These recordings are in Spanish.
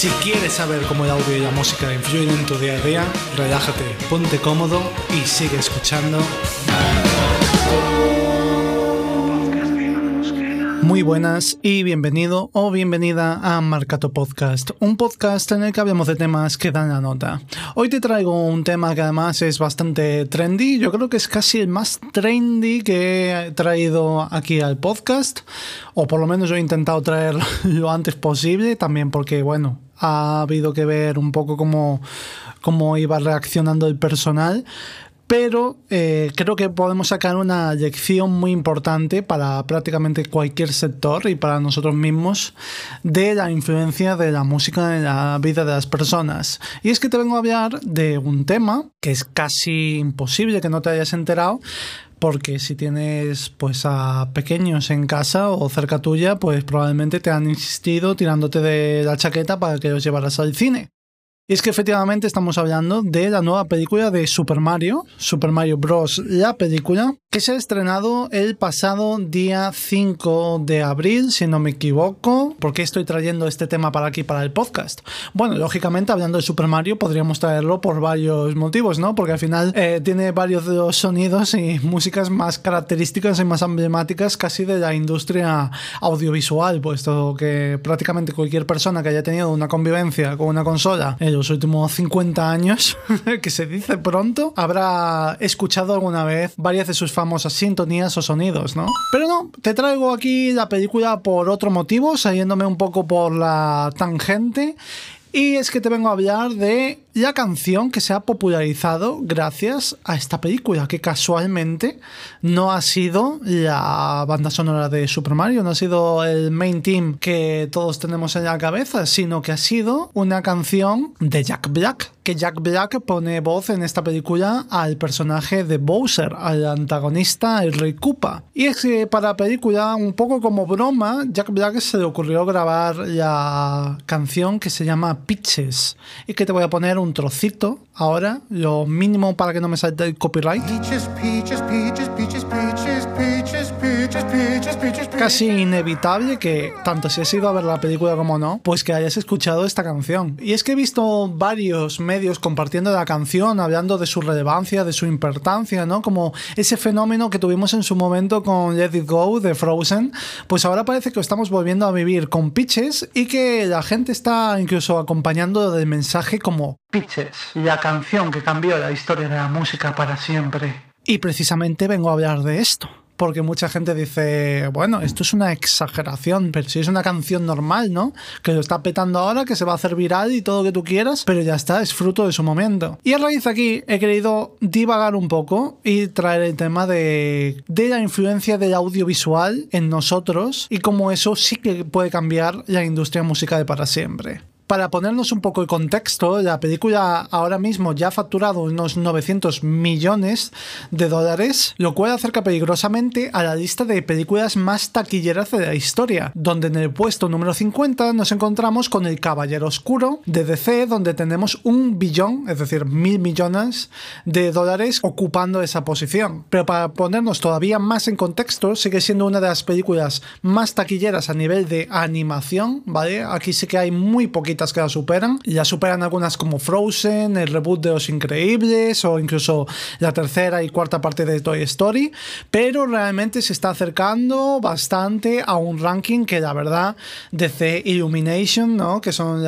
Si quieres saber cómo el audio y la música influyen en tu día a día, relájate, ponte cómodo y sigue escuchando. Muy buenas y bienvenido o bienvenida a Marcato Podcast, un podcast en el que hablamos de temas que dan la nota. Hoy te traigo un tema que además es bastante trendy, yo creo que es casi el más trendy que he traído aquí al podcast, o por lo menos yo he intentado traerlo lo antes posible, también porque, bueno, ha habido que ver un poco cómo, cómo iba reaccionando el personal, pero eh, creo que podemos sacar una lección muy importante para prácticamente cualquier sector y para nosotros mismos de la influencia de la música en la vida de las personas. Y es que te vengo a hablar de un tema que es casi imposible que no te hayas enterado, porque si tienes pues a pequeños en casa o cerca tuya, pues probablemente te han insistido tirándote de la chaqueta para que los llevaras al cine. Es que efectivamente estamos hablando de la nueva película de Super Mario, Super Mario Bros. La película, que se ha estrenado el pasado día 5 de abril, si no me equivoco. ¿Por qué estoy trayendo este tema para aquí, para el podcast? Bueno, lógicamente, hablando de Super Mario, podríamos traerlo por varios motivos, ¿no? Porque al final eh, tiene varios de los sonidos y músicas más características y más emblemáticas casi de la industria audiovisual, puesto que prácticamente cualquier persona que haya tenido una convivencia con una consola, los últimos 50 años, que se dice pronto, habrá escuchado alguna vez varias de sus famosas sintonías o sonidos, ¿no? Pero no, te traigo aquí la película por otro motivo, saliéndome un poco por la tangente. Y es que te vengo a hablar de la canción que se ha popularizado gracias a esta película, que casualmente no ha sido la banda sonora de Super Mario, no ha sido el main team que todos tenemos en la cabeza, sino que ha sido una canción de Jack Black, que Jack Black pone voz en esta película al personaje de Bowser, al antagonista, el Rey Koopa. Y es que para la película, un poco como broma, Jack Black se le ocurrió grabar la canción que se llama Pitches y que te voy a poner un trocito ahora, lo mínimo para que no me salte el copyright. Casi inevitable que, tanto si has ido a ver la película como no, pues que hayas escuchado esta canción. Y es que he visto varios medios compartiendo la canción, hablando de su relevancia, de su importancia, ¿no? Como ese fenómeno que tuvimos en su momento con Let It Go de Frozen, pues ahora parece que estamos volviendo a vivir con pitches y que la gente está incluso acompañando del mensaje como Pitches, la canción que cambió la historia de la música para siempre. Y precisamente vengo a hablar de esto porque mucha gente dice, bueno, esto es una exageración, pero si es una canción normal, ¿no? Que lo está petando ahora, que se va a hacer viral y todo lo que tú quieras, pero ya está, es fruto de su momento. Y a raíz de aquí he querido divagar un poco y traer el tema de, de la influencia del audiovisual en nosotros y cómo eso sí que puede cambiar la industria musical para siempre. Para ponernos un poco el contexto, la película ahora mismo ya ha facturado unos 900 millones de dólares, lo cual acerca peligrosamente a la lista de películas más taquilleras de la historia, donde en el puesto número 50 nos encontramos con El Caballero Oscuro de DC, donde tenemos un billón, es decir, mil millones de dólares ocupando esa posición. Pero para ponernos todavía más en contexto, sigue siendo una de las películas más taquilleras a nivel de animación, ¿vale? Aquí sí que hay muy poquito que la superan. Ya superan algunas como Frozen, el reboot de Los Increíbles o incluso la tercera y cuarta parte de Toy Story. Pero realmente se está acercando bastante a un ranking que la verdad DC Illumination, ¿no? que son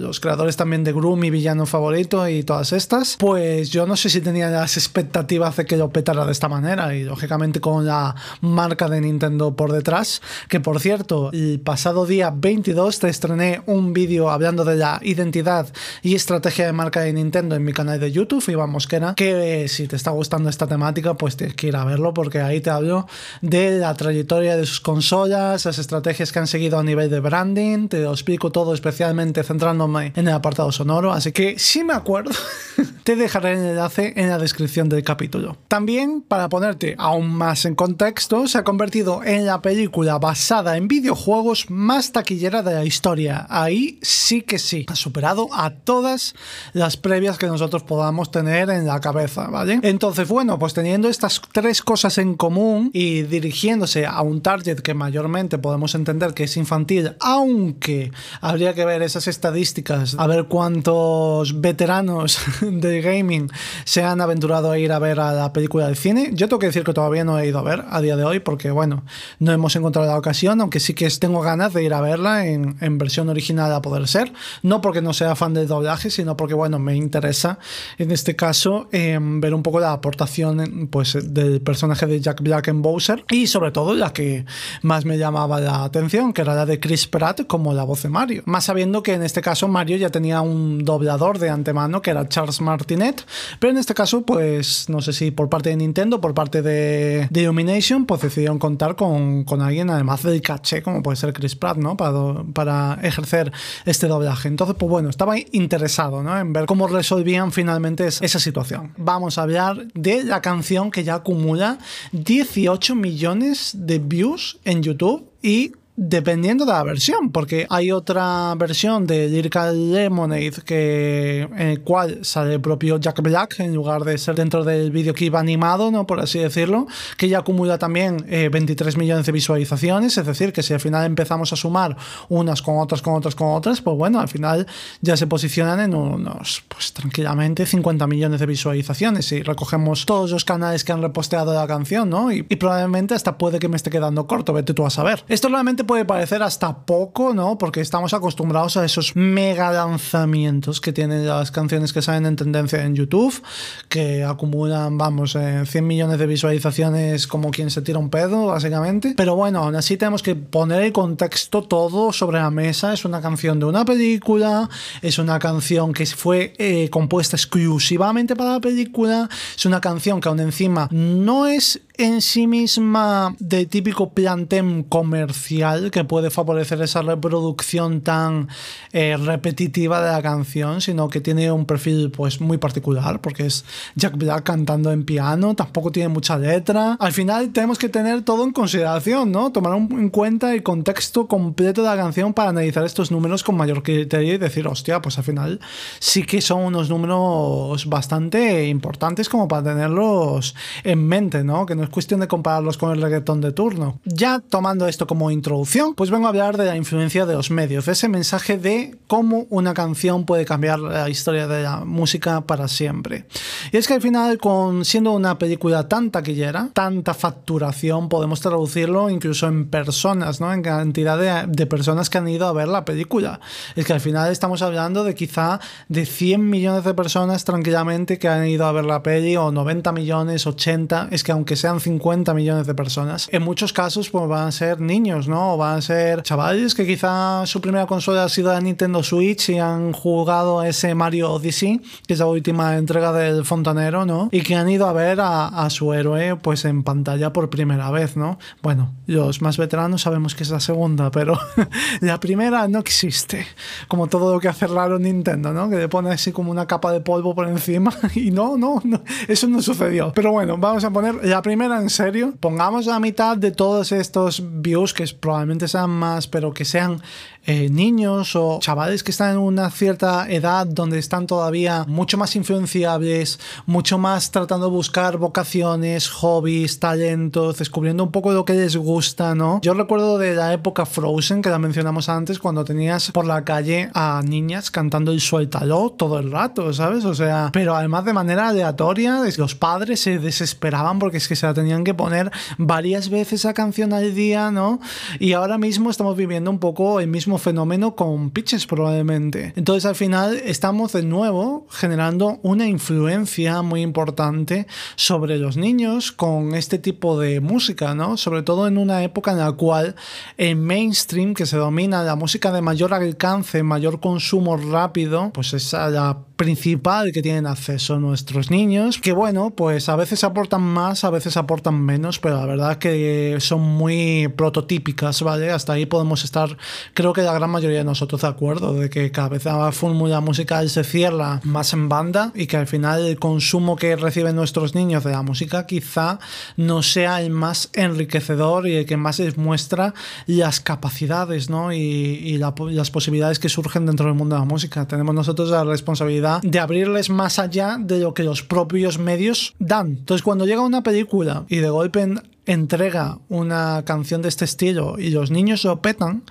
los creadores también de Groom y Villano Favorito y todas estas, pues yo no sé si tenía las expectativas de que lo petara de esta manera y lógicamente con la marca de Nintendo por detrás, que por cierto, el pasado día 22 te estrené un vídeo hablando de la identidad y estrategia de marca de Nintendo en mi canal de YouTube, Iván Mosquera, que eh, si te está gustando esta temática, pues tienes que ir a verlo porque ahí te hablo de la trayectoria de sus consolas, las estrategias que han seguido a nivel de branding, te lo explico todo especialmente centrándome en el apartado sonoro, así que si me acuerdo, te dejaré el enlace en la descripción del capítulo. También, para ponerte aún más en contexto, se ha convertido en la película basada en videojuegos más taquillera de la historia. Ahí sí que sí, ha superado a todas las previas que nosotros podamos tener en la cabeza, ¿vale? Entonces, bueno, pues teniendo estas tres cosas en común y dirigiéndose a un target que mayormente podemos entender que es infantil, aunque habría que ver esas estadísticas, a ver cuántos veteranos de gaming se han aventurado a ir a ver a la película del cine. Yo tengo que decir que todavía no he ido a ver a día de hoy porque, bueno, no hemos encontrado la ocasión, aunque sí que tengo ganas de ir a verla en, en versión original a poder ser. No porque no sea fan del doblaje, sino porque, bueno, me interesa en este caso eh, ver un poco la aportación pues, del personaje de Jack Black en Bowser y sobre todo la que más me llamaba la atención, que era la de Chris Pratt como la voz de Mario. Más sabiendo que en este caso Mario ya tenía un doblador de antemano que era Charles Martinet, pero en este caso, pues no sé si por parte de Nintendo, por parte de, de Illumination, pues decidieron contar con, con, alguien además del caché, como puede ser Chris Pratt, ¿no? Para, para ejercer este doblaje. Entonces, pues bueno, estaba interesado, ¿no? En ver cómo resolvían finalmente esa situación. Vamos a hablar de la canción que ya acumula 18 millones de views en YouTube y dependiendo de la versión, porque hay otra versión de Lyrical Lemonade que, en el cual sale el propio Jack Black en lugar de ser dentro del videoclip animado, ¿no? por así decirlo, que ya acumula también 23 eh, millones de visualizaciones, es decir, que si al final empezamos a sumar unas con otras, con otras, con otras, pues bueno, al final ya se posicionan en unos, pues tranquilamente 50 millones de visualizaciones y recogemos todos los canales que han reposteado la canción, ¿no? Y, y probablemente hasta puede que me esté quedando corto, vete tú a saber. Esto realmente puede parecer hasta poco, ¿no? Porque estamos acostumbrados a esos mega lanzamientos que tienen las canciones que salen en tendencia en YouTube, que acumulan, vamos, 100 eh, millones de visualizaciones como quien se tira un pedo, básicamente. Pero bueno, aún así tenemos que poner el contexto todo sobre la mesa. Es una canción de una película, es una canción que fue eh, compuesta exclusivamente para la película, es una canción que aún encima no es en sí misma de típico plantem comercial que puede favorecer esa reproducción tan eh, repetitiva de la canción, sino que tiene un perfil pues muy particular, porque es Jack Black cantando en piano, tampoco tiene mucha letra. Al final tenemos que tener todo en consideración, ¿no? Tomar en cuenta el contexto completo de la canción para analizar estos números con mayor criterio y decir, hostia, pues al final sí que son unos números bastante importantes como para tenerlos en mente, ¿no? Que no es cuestión de compararlos con el reggaetón de turno. Ya tomando esto como introducción, pues vengo a hablar de la influencia de los medios, ese mensaje de cómo una canción puede cambiar la historia de la música para siempre. Y es que al final, con siendo una película tan taquillera, tanta facturación, podemos traducirlo incluso en personas, ¿no? En cantidad de, de personas que han ido a ver la película. Es que al final estamos hablando de quizá de 100 millones de personas tranquilamente que han ido a ver la peli, o 90 millones, 80, es que aunque sean 50 millones de personas. En muchos casos pues, van a ser niños, ¿no? O van a ser chavales que quizá su primera consola ha sido la Nintendo Switch y han jugado ese Mario Odyssey, que es la última entrega del fontanero, ¿no? Y que han ido a ver a, a su héroe pues en pantalla por primera vez, ¿no? Bueno, los más veteranos sabemos que es la segunda, pero la primera no existe. Como todo lo que hace raro Nintendo, ¿no? Que le pone así como una capa de polvo por encima y no, no, no eso no sucedió. Pero bueno, vamos a poner la primera en serio, pongamos la mitad de todos estos views, que probablemente sean más, pero que sean eh, niños o chavales que están en una cierta edad donde están todavía mucho más influenciables, mucho más tratando de buscar vocaciones, hobbies, talentos, descubriendo un poco lo que les gusta, ¿no? Yo recuerdo de la época Frozen, que la mencionamos antes, cuando tenías por la calle a niñas cantando el suéltalo todo el rato, ¿sabes? O sea, pero además de manera aleatoria, los padres se desesperaban porque es que se tenían que poner varias veces esa canción al día, ¿no? Y ahora mismo estamos viviendo un poco el mismo fenómeno con pitches probablemente. Entonces al final estamos de nuevo generando una influencia muy importante sobre los niños con este tipo de música, ¿no? Sobre todo en una época en la cual el mainstream que se domina la música de mayor alcance, mayor consumo rápido, pues es la principal que tienen acceso nuestros niños, que bueno, pues a veces aportan más, a veces aportan menos, pero la verdad que son muy prototípicas, ¿vale? Hasta ahí podemos estar, creo que la gran mayoría de nosotros de acuerdo, de que cada vez la fórmula musical se cierra más en banda y que al final el consumo que reciben nuestros niños de la música quizá no sea el más enriquecedor y el que más les muestra las capacidades, ¿no? Y, y las posibilidades que surgen dentro del mundo de la música. Tenemos nosotros la responsabilidad de abrirles más allá de lo que los propios medios dan. Entonces, cuando llega una película y de golpe entrega una canción de este estilo y los niños lo petan,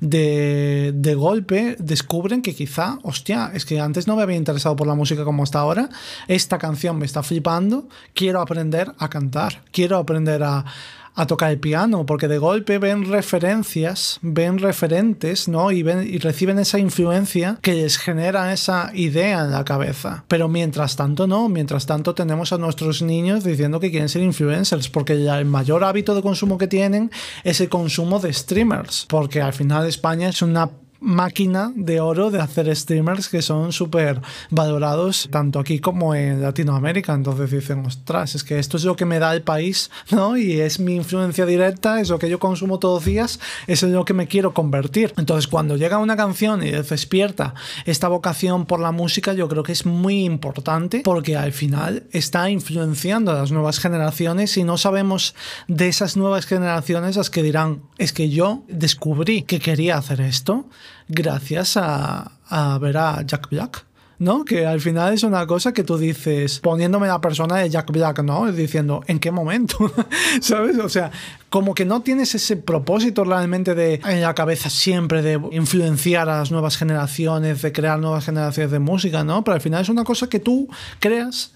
de, de, golpe descubren que quizá, hostia, es que antes no me había interesado por la música como hasta ahora, esta canción me está flipando, quiero aprender a cantar, quiero aprender a a tocar el piano, porque de golpe ven referencias, ven referentes, ¿no? Y, ven, y reciben esa influencia que les genera esa idea en la cabeza. Pero mientras tanto, no, mientras tanto tenemos a nuestros niños diciendo que quieren ser influencers, porque el mayor hábito de consumo que tienen es el consumo de streamers, porque al final España es una máquina de oro de hacer streamers que son súper valorados tanto aquí como en Latinoamérica. Entonces dicen, ostras, es que esto es lo que me da el país, ¿no? Y es mi influencia directa, es lo que yo consumo todos los días, es en lo que me quiero convertir. Entonces cuando llega una canción y despierta esta vocación por la música, yo creo que es muy importante porque al final está influenciando a las nuevas generaciones y no sabemos de esas nuevas generaciones las que dirán, es que yo descubrí que quería hacer esto gracias a, a ver a Jack Black. ¿no? Que al final es una cosa que tú dices, poniéndome la persona de Jack Black, ¿no? Diciendo, ¿en qué momento? ¿Sabes? O sea, como que no tienes ese propósito realmente de en la cabeza siempre de influenciar a las nuevas generaciones, de crear nuevas generaciones de música, ¿no? Pero al final es una cosa que tú creas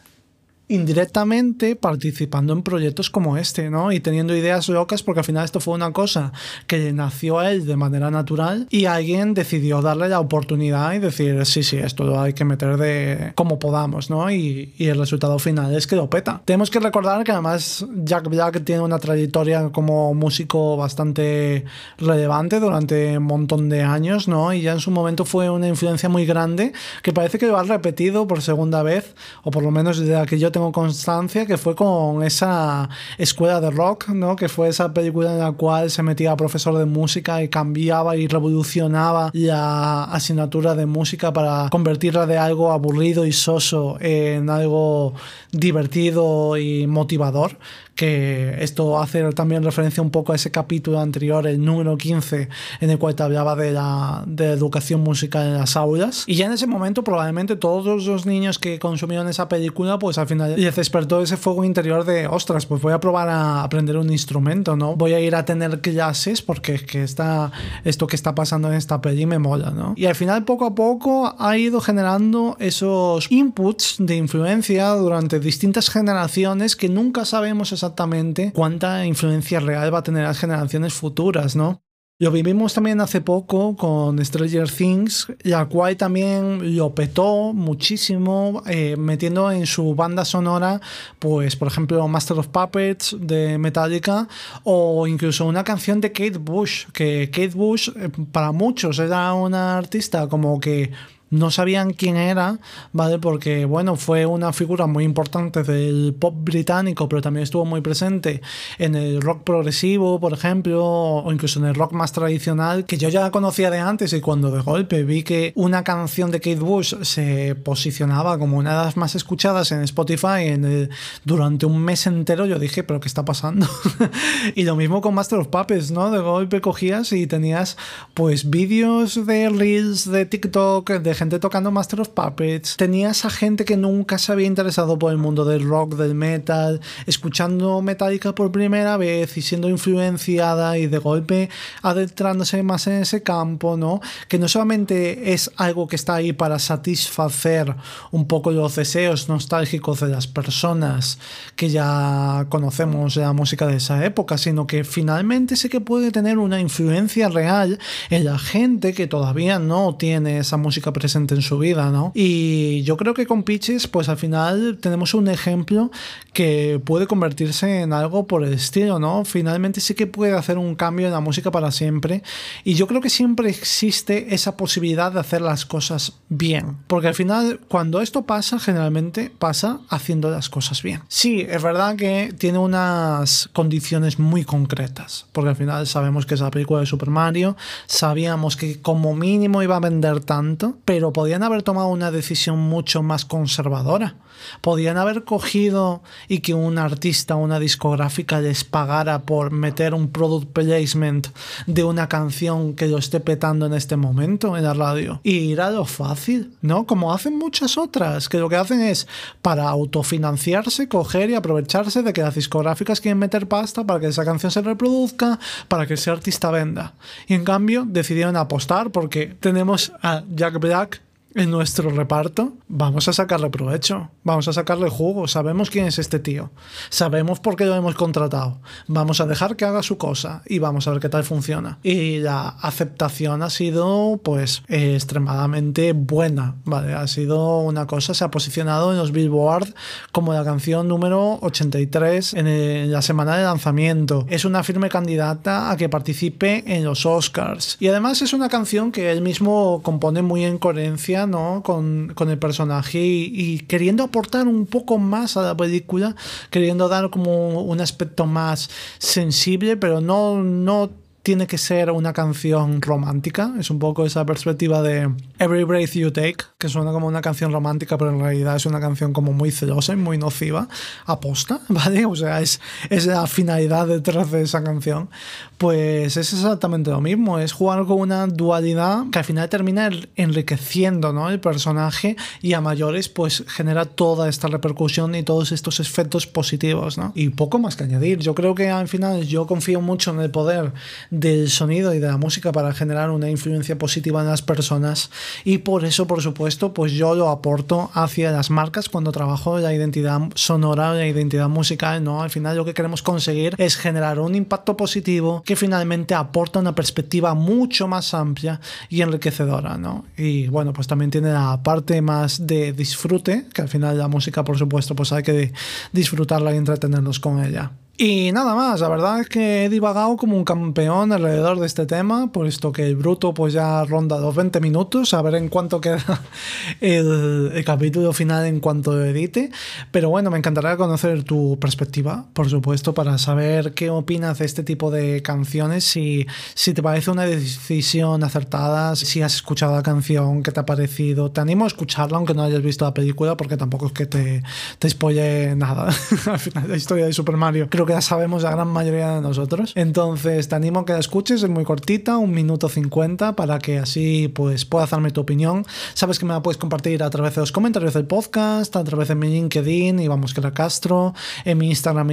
indirectamente participando en proyectos como este, ¿no? Y teniendo ideas locas porque al final esto fue una cosa que nació a él de manera natural y alguien decidió darle la oportunidad y decir, sí, sí, esto lo hay que meter de como podamos, ¿no? Y, y el resultado final es que lo peta. Tenemos que recordar que además Jack Black tiene una trayectoria como músico bastante relevante durante un montón de años, ¿no? Y ya en su momento fue una influencia muy grande que parece que lo ha repetido por segunda vez, o por lo menos desde que yo tengo constancia que fue con esa escuela de rock, ¿no? Que fue esa película en la cual se metía profesor de música y cambiaba y revolucionaba la asignatura de música para convertirla de algo aburrido y soso en algo divertido y motivador que esto hace también referencia un poco a ese capítulo anterior, el número 15, en el cual te hablaba de la, de educación musical en las aulas. Y ya en ese momento probablemente todos los niños que consumieron esa película, pues al final les despertó ese fuego interior de, ostras, pues voy a probar a aprender un instrumento, ¿no? Voy a ir a tener clases porque es que está, esto que está pasando en esta peli me mola, ¿no? Y al final poco a poco ha ido generando esos inputs de influencia durante distintas generaciones que nunca sabemos exactamente exactamente cuánta influencia real va a tener las generaciones futuras, ¿no? Lo vivimos también hace poco con Stranger Things, la cual también lo petó muchísimo, eh, metiendo en su banda sonora, pues por ejemplo Master of Puppets de Metallica o incluso una canción de Kate Bush, que Kate Bush eh, para muchos era una artista como que no sabían quién era, ¿vale? Porque, bueno, fue una figura muy importante del pop británico, pero también estuvo muy presente en el rock progresivo, por ejemplo, o incluso en el rock más tradicional, que yo ya conocía de antes y cuando de golpe vi que una canción de Kate Bush se posicionaba como una de las más escuchadas en Spotify en durante un mes entero, yo dije, pero ¿qué está pasando? y lo mismo con Master of Puppets, ¿no? De golpe cogías y tenías pues vídeos de reels de TikTok, de gente tocando Master of Puppets, tenía esa gente que nunca se había interesado por el mundo del rock, del metal, escuchando Metallica por primera vez y siendo influenciada y de golpe adentrándose más en ese campo, ¿no? Que no solamente es algo que está ahí para satisfacer un poco los deseos nostálgicos de las personas que ya conocemos la música de esa época, sino que finalmente sí que puede tener una influencia real en la gente que todavía no tiene esa música presente presente en su vida, ¿no? Y yo creo que con Pitches, pues al final tenemos un ejemplo que puede convertirse en algo por el estilo, ¿no? Finalmente sí que puede hacer un cambio en la música para siempre. Y yo creo que siempre existe esa posibilidad de hacer las cosas bien. Porque al final, cuando esto pasa, generalmente pasa haciendo las cosas bien. Sí, es verdad que tiene unas condiciones muy concretas. Porque al final sabemos que es la película de Super Mario, sabíamos que como mínimo iba a vender tanto, pero podían haber tomado una decisión mucho más conservadora. Podían haber cogido y que un artista o una discográfica les pagara por meter un product placement de una canción que lo esté petando en este momento en la radio. Y ir a lo fácil, ¿no? Como hacen muchas otras, que lo que hacen es para autofinanciarse, coger y aprovecharse de que las discográficas quieren meter pasta para que esa canción se reproduzca, para que ese artista venda. Y en cambio decidieron apostar porque tenemos a Jack Black en nuestro reparto, vamos a sacarle provecho, vamos a sacarle jugo, sabemos quién es este tío, sabemos por qué lo hemos contratado, vamos a dejar que haga su cosa y vamos a ver qué tal funciona. Y la aceptación ha sido pues extremadamente buena, ¿vale? Ha sido una cosa, se ha posicionado en los Billboard como la canción número 83 en, la semana de lanzamiento. Es una firme candidata a que participe en los Oscars. Y además es una canción que él mismo compone muy en coherencia ¿no? Con, el personaje y, queriendo aportar un poco más a la película, queriendo dar como un aspecto más sensible, pero no, no tiene que ser una canción romántica. Es un poco esa perspectiva de Every Breath You Take, que suena como una canción romántica, pero en realidad es una canción como muy celosa y muy nociva, aposta, ¿vale? O sea, es, es la finalidad detrás de esa canción. Pues es exactamente lo mismo, es jugar con una dualidad que al final termina enriqueciendo ¿no? el personaje y a mayores pues genera toda esta repercusión y todos estos efectos positivos. ¿no? Y poco más que añadir, yo creo que al final yo confío mucho en el poder del sonido y de la música para generar una influencia positiva en las personas y por eso, por supuesto, pues yo lo aporto hacia las marcas cuando trabajo la identidad sonora, la identidad musical, ¿no? Al final lo que queremos conseguir es generar un impacto positivo que finalmente aporta una perspectiva mucho más amplia y enriquecedora, ¿no? Y bueno, pues también tiene la parte más de disfrute, que al final la música, por supuesto, pues hay que disfrutarla y entretenernos con ella. Y nada más, la verdad es que he divagado como un campeón alrededor de este tema, puesto que el bruto pues ya ronda los 20 minutos, a ver en cuánto queda el, capítulo final en cuanto edite. Pero bueno, me encantaría conocer tu perspectiva, por supuesto, para saber qué opinas de este tipo de canciones, si, si te parece una decisión acertada, si has escuchado la canción, qué te ha parecido. Te animo a escucharla aunque no hayas visto la película, porque tampoco es que te, te spoile nada al final la historia de Super Mario. Creo que ya sabemos la gran mayoría de nosotros. Entonces te animo a que la escuches, es muy cortita, un minuto 50, para que así pues puedas darme tu opinión. Sabes que me la puedes compartir a través de los comentarios del podcast, a través de mi LinkedIn, y vamos que era Castro, en mi Instagram,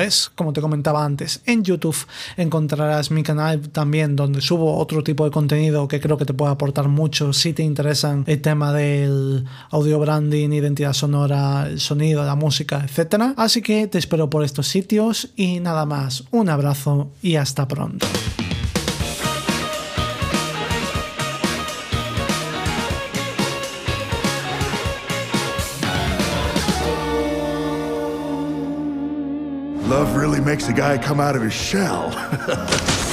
es como te comentaba antes. En YouTube encontrarás mi canal también, donde subo otro tipo de contenido que creo que te puede aportar mucho si te interesan el tema del audio branding, identidad sonora, el sonido, la música, etcétera. Así que te espero por sitios y nada más. Un abrazo y hasta pronto. Love really makes a guy come out of his shell.